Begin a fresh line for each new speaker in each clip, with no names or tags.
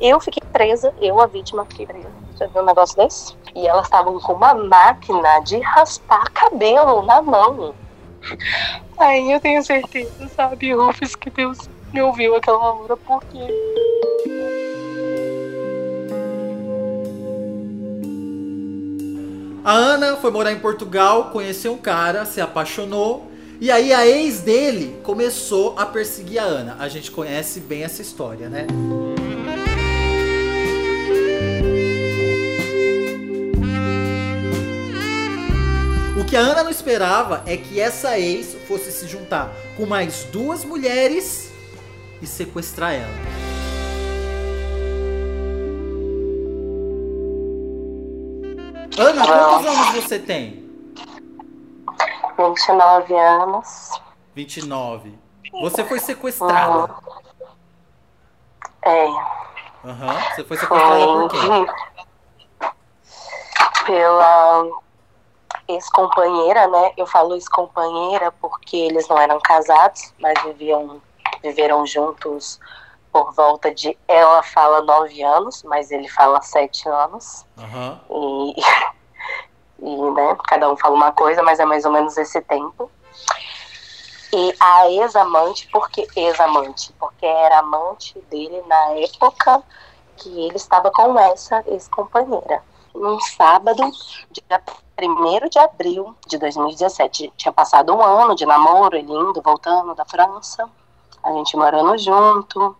Eu fiquei presa, eu, a vítima, fiquei presa. Você viu um negócio desse? E elas estavam com uma máquina de raspar cabelo na mão. Aí eu tenho certeza, sabe, Rufus, que Deus me ouviu aquela hora, porque.
A Ana foi morar em Portugal, conheceu um cara, se apaixonou. E aí a ex dele começou a perseguir a Ana. A gente conhece bem essa história, né? O que a Ana não esperava é que essa ex fosse se juntar com mais duas mulheres e sequestrar ela. Ana, quantos anos você tem?
29 anos.
29. Você foi sequestrada.
É.
Aham. Você foi sequestrada por quem?
Pela ex-companheira, né? Eu falo ex-companheira porque eles não eram casados, mas viviam, viveram juntos por volta de. Ela fala nove anos, mas ele fala sete anos.
Aham.
E, e né, cada um fala uma coisa, mas é mais ou menos esse tempo. E a ex-amante, por que ex-amante? Porque era amante dele na época que ele estava com essa ex-companheira. Num sábado, dia 1 de abril de 2017. Tinha passado um ano de namoro, ele indo, voltando da França. A gente morando junto.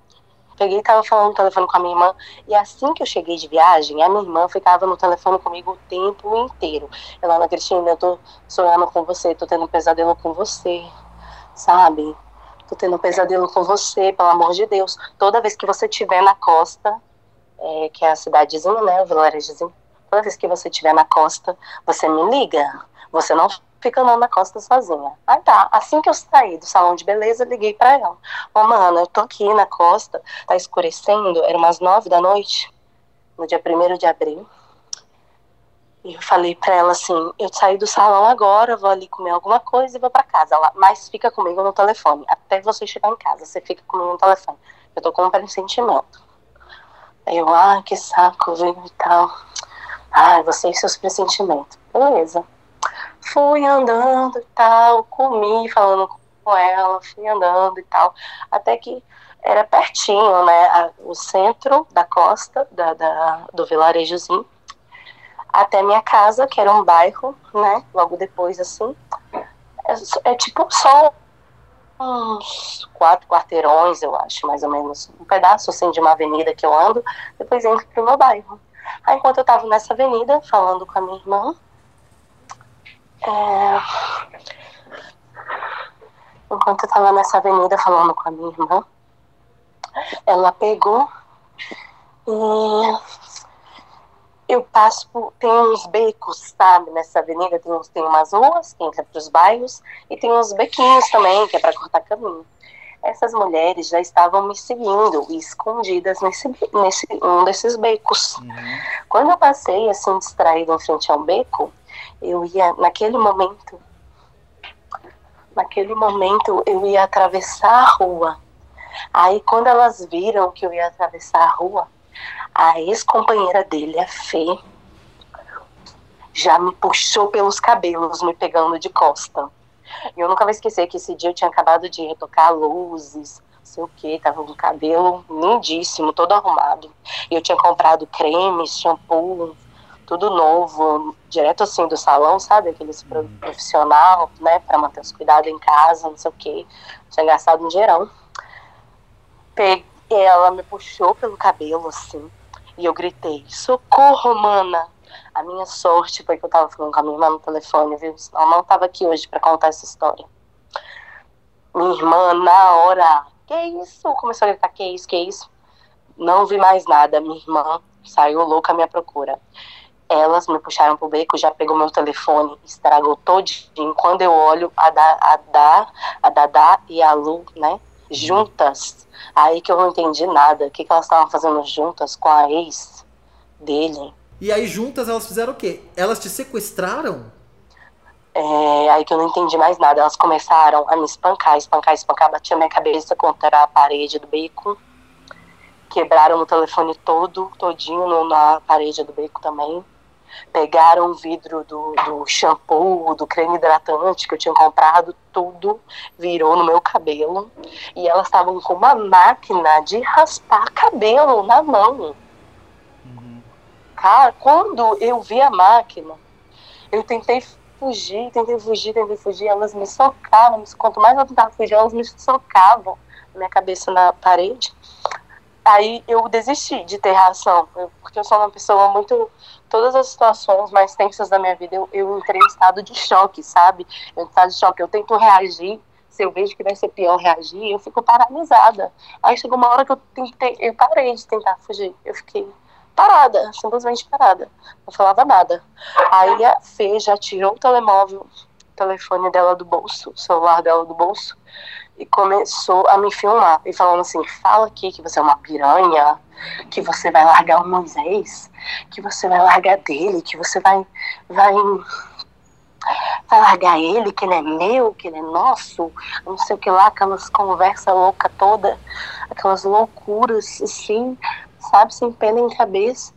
Peguei e tava falando no telefone com a minha irmã. E assim que eu cheguei de viagem, a minha irmã ficava no telefone comigo o tempo inteiro. Ela, Ana Cristina, eu tô sonhando com você, tô tendo um pesadelo com você, sabe? Tô tendo um pesadelo com você, pelo amor de Deus. Toda vez que você estiver na costa, é, que é a cidadezinha, né, o vilarejozinho, toda vez que você estiver na costa, você me liga. Você não fica andando na costa sozinha. Aí tá, assim que eu saí do salão de beleza, liguei pra ela. Ô, mano, eu tô aqui na costa, tá escurecendo, era umas nove da noite, no dia 1 de abril. E eu falei pra ela assim, eu saí do salão agora, vou ali comer alguma coisa e vou pra casa. Ela, mas fica comigo no telefone, até você chegar em casa, você fica comigo no telefone. Eu tô com um pressentimento. Aí eu, ah, que saco, viu, e tal. Ai, você e seus pressentimentos. Beleza. Fui andando e tal, comi, falando com ela, fui andando e tal. Até que era pertinho, né? a- o centro da costa, da, da- do vilarejozinho, até minha casa, que era um bairro, né? Logo depois, assim. É, é tipo só uns quatro quarteirões, eu acho, mais ou menos. Um pedaço, assim, de uma avenida que eu ando, depois entro pro meu bairro. Aí, enquanto eu tava nessa avenida, falando com a minha irmã, é, enquanto eu tava nessa avenida falando com a minha irmã, ela pegou e eu passo por, tem uns becos, sabe, nessa avenida, tem, uns, tem umas ruas que entra pros bairros e tem uns bequinhos também, que é para cortar caminho. Essas mulheres já estavam me seguindo escondidas nesse, nesse um desses becos.
Uhum.
Quando eu passei assim distraída em frente ao beco, eu ia naquele momento, naquele momento eu ia atravessar a rua. Aí quando elas viram que eu ia atravessar a rua, a ex-companheira dele, a Fê, já me puxou pelos cabelos, me pegando de costa. E eu nunca vou esquecer que esse dia eu tinha acabado de retocar luzes, não sei o que, tava com o cabelo lindíssimo, todo arrumado. E eu tinha comprado cremes, shampoo, tudo novo, direto assim do salão, sabe? Aqueles produtos profissional, né? Pra manter os cuidados em casa, não sei o que. Tinha gastado um dinheirão. Peguei, ela me puxou pelo cabelo, assim, e eu gritei, socorro, mana! A minha sorte foi que eu tava falando com a minha irmã no telefone, viu? Senão eu não tava aqui hoje pra contar essa história. Minha irmã, na hora, que isso? Começou a gritar, que isso, que isso? Não vi mais nada. Minha irmã saiu louca à minha procura. Elas me puxaram pro beco, já pegou meu telefone, estragou todinho. Quando eu olho, a, da, a, da, a Dadá e a Lu, né, juntas. Aí que eu não entendi nada. O que, que elas estavam fazendo juntas com a ex dele.
E aí juntas elas fizeram o quê? Elas te sequestraram?
É, aí que eu não entendi mais nada. Elas começaram a me espancar, espancar, espancar, batia minha cabeça contra a parede do beco. quebraram o telefone todo, todinho na parede do beco também. Pegaram o vidro do, do shampoo, do creme hidratante que eu tinha comprado, tudo virou no meu cabelo. E elas estavam com uma máquina de raspar cabelo na mão. Cara, quando eu vi a máquina, eu tentei fugir, tentei fugir, tentei fugir. Elas me socavam. Quanto mais eu tentava fugir, elas me socavam minha cabeça na parede. Aí eu desisti de ter reação, porque eu sou uma pessoa muito. Todas as situações mais tensas da minha vida, eu, eu entrei em estado de choque, sabe? Eu, estado de choque. Eu tento reagir, se eu vejo que vai ser pior reagir, eu fico paralisada. Aí chegou uma hora que eu tentei, eu parei de tentar fugir. Eu fiquei parada, simplesmente parada. Não falava nada. Aí a Fê já tirou o telemóvel, o telefone dela do bolso, o celular dela do bolso, e começou a me filmar e falando assim: fala aqui que você é uma piranha, que você vai largar o Moisés, que você vai largar dele, que você vai, vai, vai largar ele, que ele é meu, que ele é nosso, não sei o que lá, aquelas conversas loucas toda, aquelas loucuras assim, sabe, sem pena nem cabeça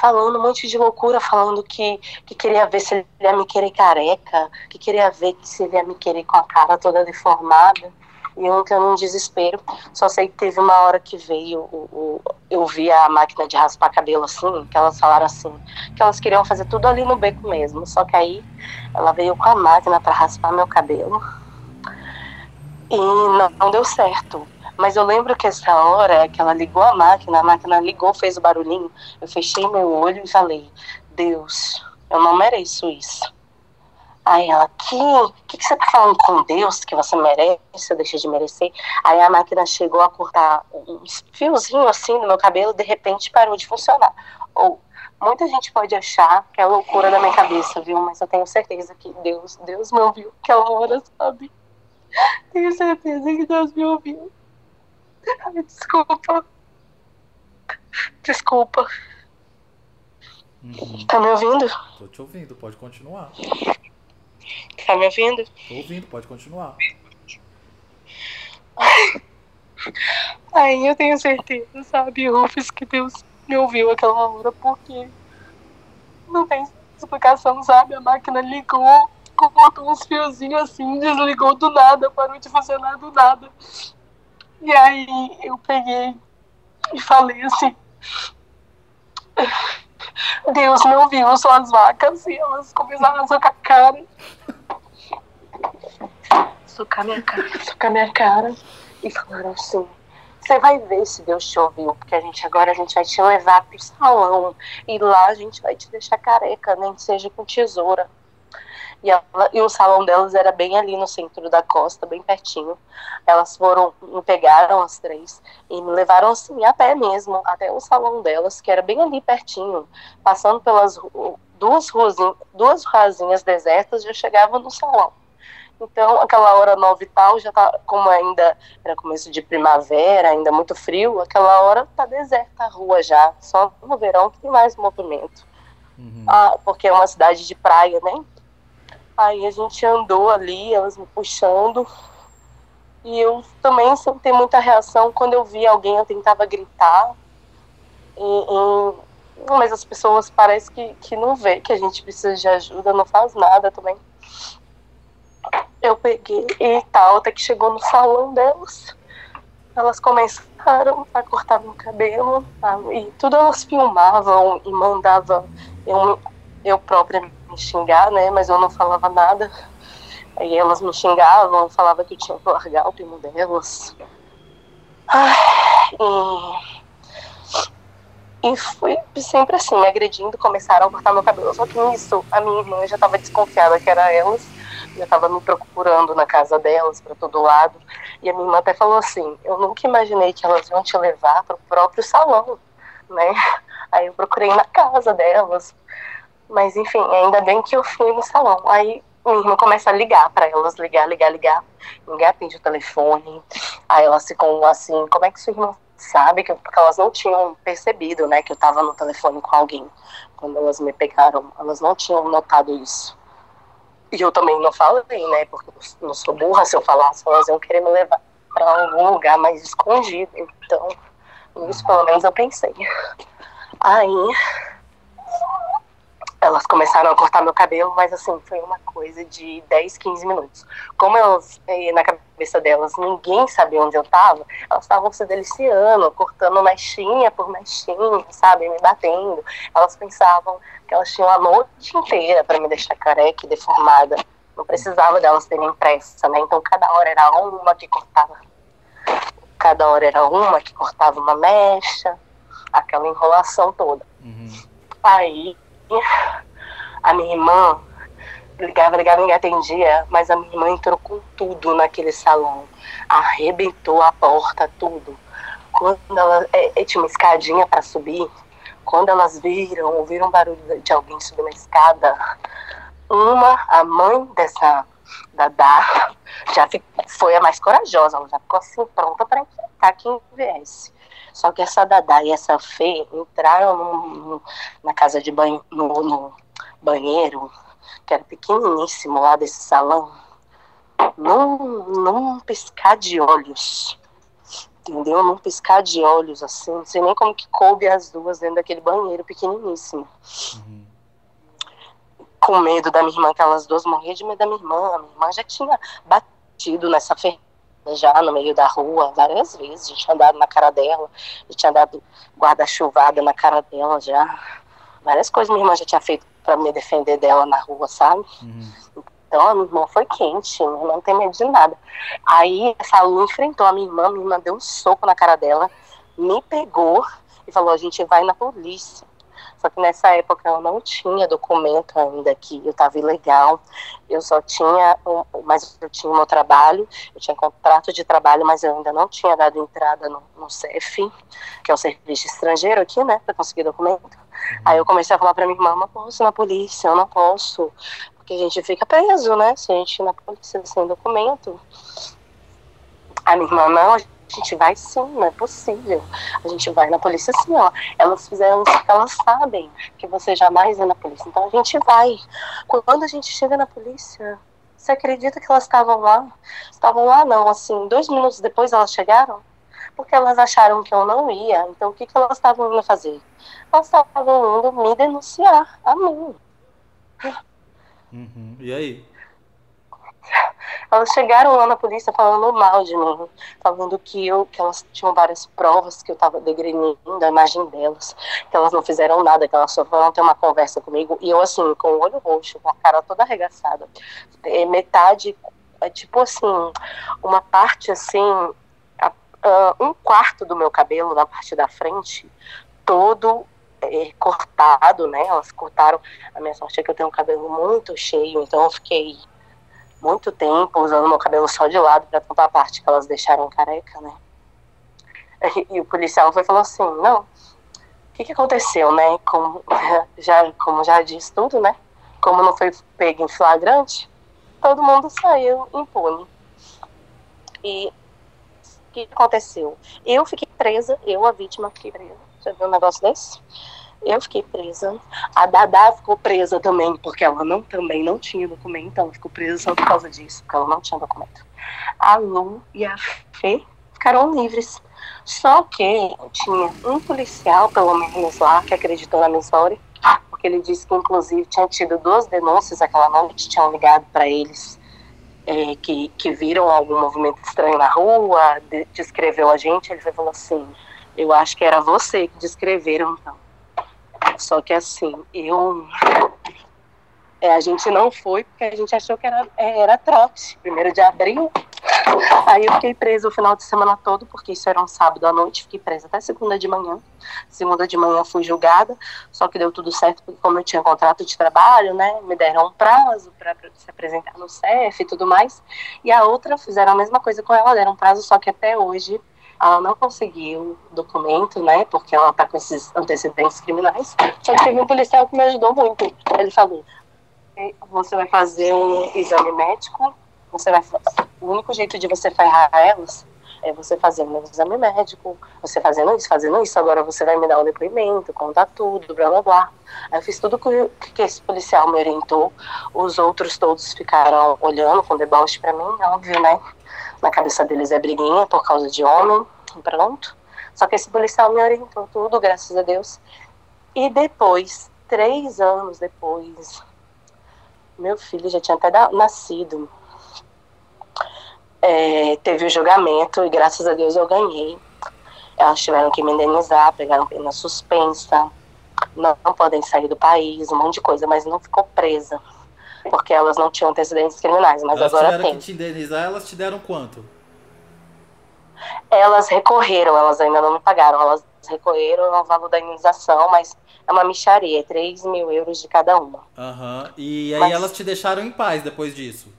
falando um monte de loucura, falando que, que queria ver se ele ia me querer careca, que queria ver se ele ia me querer com a cara toda deformada. E eu entrando em desespero. Só sei que teve uma hora que veio, o, o, eu vi a máquina de raspar cabelo assim, que elas falaram assim, que elas queriam fazer tudo ali no beco mesmo. Só que aí ela veio com a máquina para raspar meu cabelo. E não, não deu certo. Mas eu lembro que essa hora que ela ligou a máquina, a máquina ligou, fez o barulhinho, eu fechei meu olho e falei, Deus, eu não mereço isso. Aí ela, que, que, que você tá falando com Deus que você merece, eu deixei de merecer? Aí a máquina chegou a cortar uns fiozinhos assim no meu cabelo, de repente parou de funcionar. Ou muita gente pode achar que é loucura da minha cabeça, viu? Mas eu tenho certeza que Deus, Deus me ouviu aquela hora, sabe? Tenho certeza que Deus me ouviu. Desculpa. Desculpa. Uhum. Tá me ouvindo?
Tô te ouvindo, pode continuar.
Tá me ouvindo?
Tô ouvindo, pode continuar.
Aí eu tenho certeza, sabe, Rufus, que Deus me ouviu aquela hora, porque não tem explicação, sabe? A máquina ligou, colocou uns fiozinhos assim, desligou do nada, parou de funcionar do nada. E aí eu peguei e falei assim: Deus me ouviu suas vacas e elas começaram a socar a cara. Socar minha cara, socar minha cara. E falaram assim: Você vai ver se Deus te ouviu, porque a gente agora a gente vai te levar pro salão e lá a gente vai te deixar careca, nem que seja com tesoura. E, ela, e o salão delas era bem ali no centro da costa, bem pertinho. Elas foram, me pegaram as três e me levaram assim a pé mesmo até o salão delas, que era bem ali pertinho, passando pelas duas ruazinhas, duas ruazinhas desertas, já chegava no salão. Então, aquela hora nova e tal, já tá, como ainda era começo de primavera, ainda muito frio, aquela hora tá deserta a rua já, só no verão que tem mais movimento. Uhum. Ah, porque é uma cidade de praia, né? Aí a gente andou ali, elas me puxando. E eu também tenho muita reação. Quando eu via alguém, eu tentava gritar. E, e, mas as pessoas parecem que, que não vê que a gente precisa de ajuda, não faz nada também. Eu peguei e tal, até que chegou no salão delas. Elas começaram a cortar meu cabelo tá? e tudo elas filmavam e mandavam eu, eu própria me xingar, né? Mas eu não falava nada. Aí elas me xingavam, falavam que tinha que largar o primo delas. e, e fui sempre assim, me agredindo, começaram a cortar meu cabelo. Só que nisso, a minha irmã já estava desconfiada que era elas, já estava me procurando na casa delas, para todo lado. E a minha irmã até falou assim: Eu nunca imaginei que elas iam te levar para o próprio salão, né? Aí eu procurei na casa delas, mas enfim, ainda bem que eu fui no salão. Aí minha irmã começa a ligar para elas, ligar, ligar, ligar. Ninguém atende o telefone. Aí elas ficam assim, como é que sua irmã sabe? Que, porque elas não tinham percebido, né, que eu tava no telefone com alguém. Quando elas me pegaram, elas não tinham notado isso. E eu também não falei, né, porque não sou burra, se eu falasse, elas iam querer me levar. para algum lugar mais escondido. Então, isso pelo menos eu pensei. Aí elas começaram a cortar meu cabelo, mas assim, foi uma coisa de 10, 15 minutos. Como elas, eh, na cabeça delas, ninguém sabia onde eu tava, elas estavam se deliciando, cortando mechinha por mechinha, sabe, me batendo. Elas pensavam que elas tinham a noite inteira para me deixar careca e deformada. Não precisava delas terem pressa, né? Então cada hora era uma que cortava. Cada hora era uma que cortava uma mecha, aquela enrolação toda. Uhum. Aí a minha irmã ligava, ligava, ninguém atendia, mas a minha irmã entrou com tudo naquele salão, arrebentou a porta, tudo. Quando ela é, é tinha uma escadinha para subir, quando elas viram, ouviram um barulho de alguém subir na escada, uma, a mãe dessa Dadá, já foi a mais corajosa, ela já ficou assim pronta para enfrentar quem viesse. Só que essa Dadá e essa Fê entraram no, no, na casa de banho, no, no, banheiro, que era pequeniníssimo lá desse salão, num, num piscar de olhos. Entendeu? Num piscar de olhos, assim. Não sei nem como que coube as duas dentro daquele banheiro pequeniníssimo. Uhum. Com medo da minha irmã, que elas duas morriam de medo da minha irmã. A minha irmã já tinha batido nessa ferramenta já no meio da rua várias vezes. A gente tinha andado na cara dela, a gente tinha dado guarda-chuvada na cara dela já. Várias coisas minha irmã já tinha feito para me defender dela na rua, sabe? Uhum. Então a minha irmã foi quente, minha irmã não tem medo de nada. Aí essa aluna enfrentou a minha irmã, minha irmã deu um soco na cara dela, me pegou e falou: a gente vai na polícia. Só que nessa época eu não tinha documento ainda que eu estava ilegal. Eu só tinha, um, mas eu tinha o meu trabalho, eu tinha contrato de trabalho, mas eu ainda não tinha dado entrada no, no CEF, que é o serviço estrangeiro aqui, né, para conseguir documento. Uhum. Aí eu comecei a falar para minha irmã, não posso ir na polícia, eu não posso, porque a gente fica preso, né, se a gente ir na polícia sem documento. A minha irmã, não, a gente vai sim, não é possível. A gente vai na polícia sim, ó. Elas fizeram isso porque elas sabem que você jamais vai na polícia. Então a gente vai. Quando a gente chega na polícia, você acredita que elas estavam lá? Estavam lá não, assim, dois minutos depois elas chegaram? Porque elas acharam que eu não ia. Então o que, que elas estavam indo fazer? Elas estavam indo me denunciar a mim.
Uhum. E aí?
Elas chegaram lá na polícia falando mal de mim, falando que eu, que elas tinham várias provas que eu estava degrenindo a imagem delas, que elas não fizeram nada, que elas só foram ter uma conversa comigo e eu assim com o olho roxo, com a cara toda arregaçada, é, metade, é, tipo assim, uma parte assim, um quarto do meu cabelo na parte da frente, todo é, cortado, né? Elas cortaram. A minha sorte é que eu tenho um cabelo muito cheio, então eu fiquei muito tempo usando meu cabelo só de lado para tampar a parte que elas deixaram careca, né? E, e o policial foi falou assim, não, o que, que aconteceu, né? Como já, como já disse tudo, né? Como não foi pego em flagrante, todo mundo saiu impune. E o que aconteceu? Eu fiquei presa, eu, a vítima, fiquei presa. Já viu um negócio desse? Eu fiquei presa. A Dada ficou presa também, porque ela não, também não tinha documento. Ela ficou presa só por causa disso, porque ela não tinha documento. A Lu e a Fê ficaram livres. Só que tinha um policial, pelo menos lá, que acreditou na minha história, porque ele disse que, inclusive, tinha tido duas denúncias aquela noite, tinham ligado para eles. É, que, que viram algum movimento estranho na rua, de, descreveu a gente, ele falou assim, eu acho que era você que descreveram, então. Só que assim, eu. É, a gente não foi porque a gente achou que era, é, era trote, primeiro de abril. Aí eu fiquei presa o final de semana todo, porque isso era um sábado à noite, fiquei presa até segunda de manhã. Segunda de manhã fui julgada, só que deu tudo certo, porque como eu tinha contrato de trabalho, né, me deram um prazo para se apresentar no CEF e tudo mais. E a outra fizeram a mesma coisa com ela, deram um prazo, só que até hoje ela não conseguiu documento, né? Porque ela tá com esses antecedentes criminais. Só que teve um policial que me ajudou muito. Ele falou: você vai fazer um exame médico, você vai o único jeito de você ferrar elas é você fazendo um exame médico, você fazendo isso, fazendo isso, agora você vai me dar o um depoimento, contar tudo, blá blá blá. Aí eu fiz tudo que, que esse policial me orientou, os outros todos ficaram olhando com deboche para mim, óbvio, né? Na cabeça deles é briguinha por causa de homem, pronto. Só que esse policial me orientou tudo, graças a Deus. E depois, três anos depois, meu filho já tinha até nascido. É, teve o julgamento e graças a Deus eu ganhei. Elas tiveram que me indenizar, pegaram pena suspensa, não, não podem sair do país, um monte de coisa, mas não ficou presa. Porque elas não tinham antecedentes criminais, mas
elas
agora
tiveram
tem.
que te indenizar, elas te deram quanto?
Elas recorreram, elas ainda não pagaram, elas recorreram ao valor da indenização, mas é uma micharia, é 3 mil euros de cada uma.
Aham, uhum. e aí
Mas-
elas te deixaram em paz depois disso.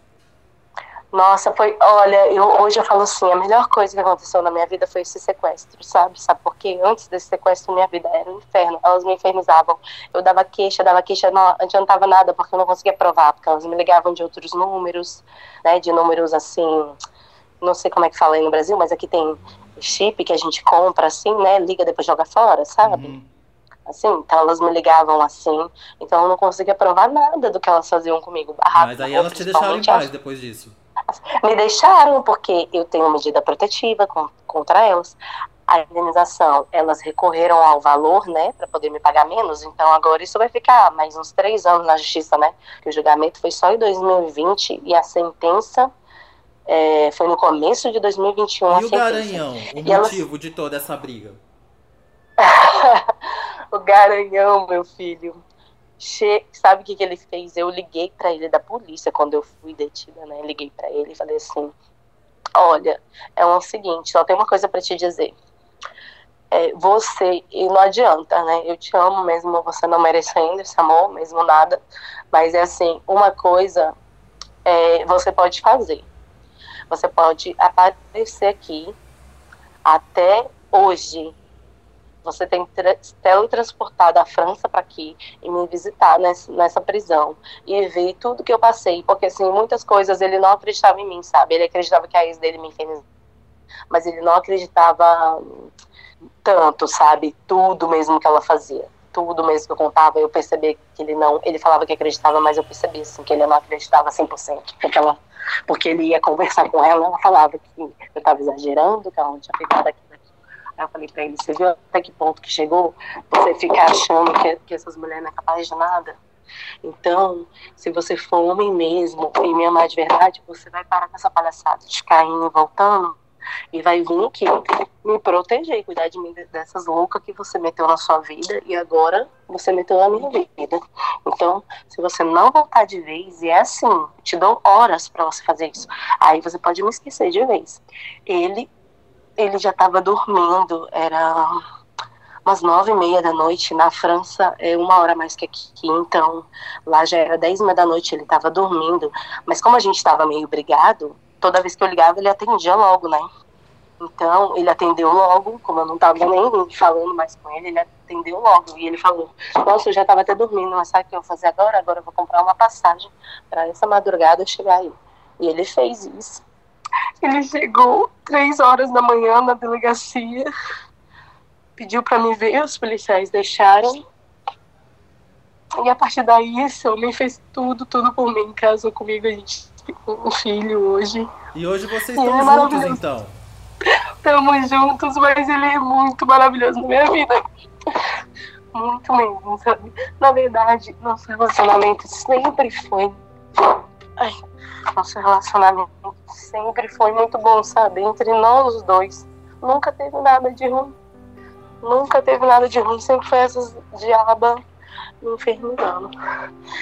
Nossa, foi. Olha, eu, hoje eu falo assim: a melhor coisa que aconteceu na minha vida foi esse sequestro, sabe? Sabe por quê? Antes desse sequestro, minha vida era um inferno. Elas me infernizavam. Eu dava queixa, dava queixa, não adiantava nada, porque eu não conseguia provar, porque elas me ligavam de outros números, né? De números assim. Não sei como é que fala aí no Brasil, mas aqui tem chip que a gente compra assim, né? Liga depois joga fora, sabe?
Uhum.
Assim, então elas me ligavam assim, então eu não conseguia provar nada do que elas faziam comigo. Barraco,
Mas aí elas te deixaram em paz depois disso.
Me deixaram porque eu tenho medida protetiva con- contra elas. A indenização, elas recorreram ao valor, né, para poder me pagar menos. Então agora isso vai ficar mais uns três anos na justiça, né? Que o julgamento foi só em 2020 e a sentença é, foi no começo de 2021. a
E o. Garanhão, o
E elas-
motivo de toda essa briga?
o Garanhão, meu filho. Che... Sabe o que, que ele fez? Eu liguei para ele da polícia quando eu fui detida, né? Liguei para ele e falei assim: Olha, é o seguinte, só tem uma coisa para te dizer. É, você, e não adianta, né? Eu te amo mesmo, você não merecendo esse amor, mesmo nada. Mas é assim: uma coisa é, você pode fazer. Você pode aparecer aqui até hoje você tem tra- teletransportado a França para aqui e me visitar nessa, nessa prisão e ver tudo que eu passei, porque assim, muitas coisas ele não acreditava em mim, sabe? Ele acreditava que a ex dele me fez, mas ele não acreditava hum, tanto, sabe? Tudo mesmo que ela fazia, tudo mesmo que eu contava, eu percebi que ele não, ele falava que acreditava, mas eu percebi assim que ele não acreditava 100%, porque ela porque ele ia conversar com ela, ela falava que eu estava exagerando, que ela não tinha aquilo aqui. Eu falei pra ele, você viu até que ponto que chegou? Você ficar achando que, que essas mulheres não é capaz de nada? Então, se você for homem mesmo e me amar de verdade, você vai parar com essa palhaçada de ficar indo e voltando e vai vir aqui me proteger, cuidar de mim dessas loucas que você meteu na sua vida e agora você meteu na minha vida. Então, se você não voltar de vez, e é assim, te dou horas para você fazer isso. Aí você pode me esquecer de vez. Ele, ele já estava dormindo, era umas nove e meia da noite. Na França é uma hora mais que aqui, então lá já era dez e meia da noite. Ele estava dormindo, mas como a gente estava meio brigado, toda vez que eu ligava ele atendia logo, né? Então, ele atendeu logo, como eu não estava nem falando mais com ele, ele atendeu logo. E ele falou: Nossa, eu já estava até dormindo, mas sabe o que eu vou fazer agora? Agora eu vou comprar uma passagem para essa madrugada chegar aí. E ele fez isso. Ele chegou três horas da manhã na delegacia, pediu para me ver, os policiais deixaram. E a partir daí, esse homem fez tudo, tudo por mim. Casou comigo, a gente tem um filho hoje.
E hoje vocês
Ele é
estão juntos, então.
Estamos juntos, mas ele é muito maravilhoso na minha vida. Muito mesmo, sabe? Na verdade, nosso relacionamento sempre foi. Ai, nosso relacionamento sempre foi muito bom, sabe? Entre nós dois. Nunca teve nada de ruim. Nunca teve nada de ruim. Sempre foi essas diaba me infernizando.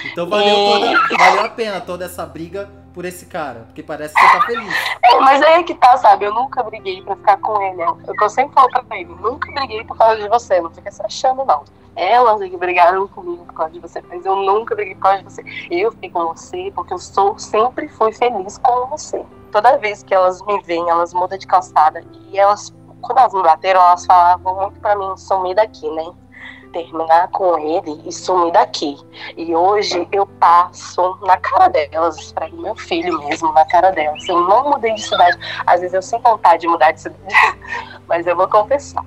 Então valeu,
E-
toda, valeu a pena toda essa briga por esse cara. Porque parece que você tá feliz.
É, mas aí é que tá, sabe? Eu nunca briguei pra ficar com ele. Eu sempre falo pra ele. Nunca briguei por causa de você. Não fica se achando, não. Elas é que brigaram comigo por causa de você. Mas eu nunca briguei por causa de você. Eu fiquei com você porque eu sou, sempre fui feliz com você. Toda vez que elas me veem, elas mudam de calçada. E elas, quando elas me bateram, elas falavam muito pra mim sumir daqui, né? Terminar com ele e sumir daqui. E hoje eu passo na cara delas, esfrego meu filho mesmo na cara delas. Eu não mudei de cidade. Às vezes eu sinto vontade de mudar de cidade, mas eu vou confessar.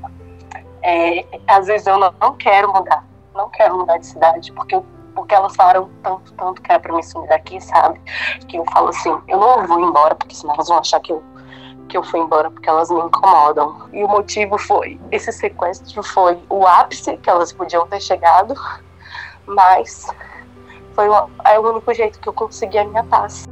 É, às vezes eu não, não quero mudar. Não quero mudar de cidade, porque, eu- porque elas falaram tanto, tanto que era pra me sumir daqui, sabe? Que eu falo assim, eu não vou embora, porque senão elas vão achar que eu, que eu fui embora porque elas me incomodam. E o motivo foi: esse sequestro foi o ápice que elas podiam ter chegado, mas foi o, é o único jeito que eu consegui a minha paz.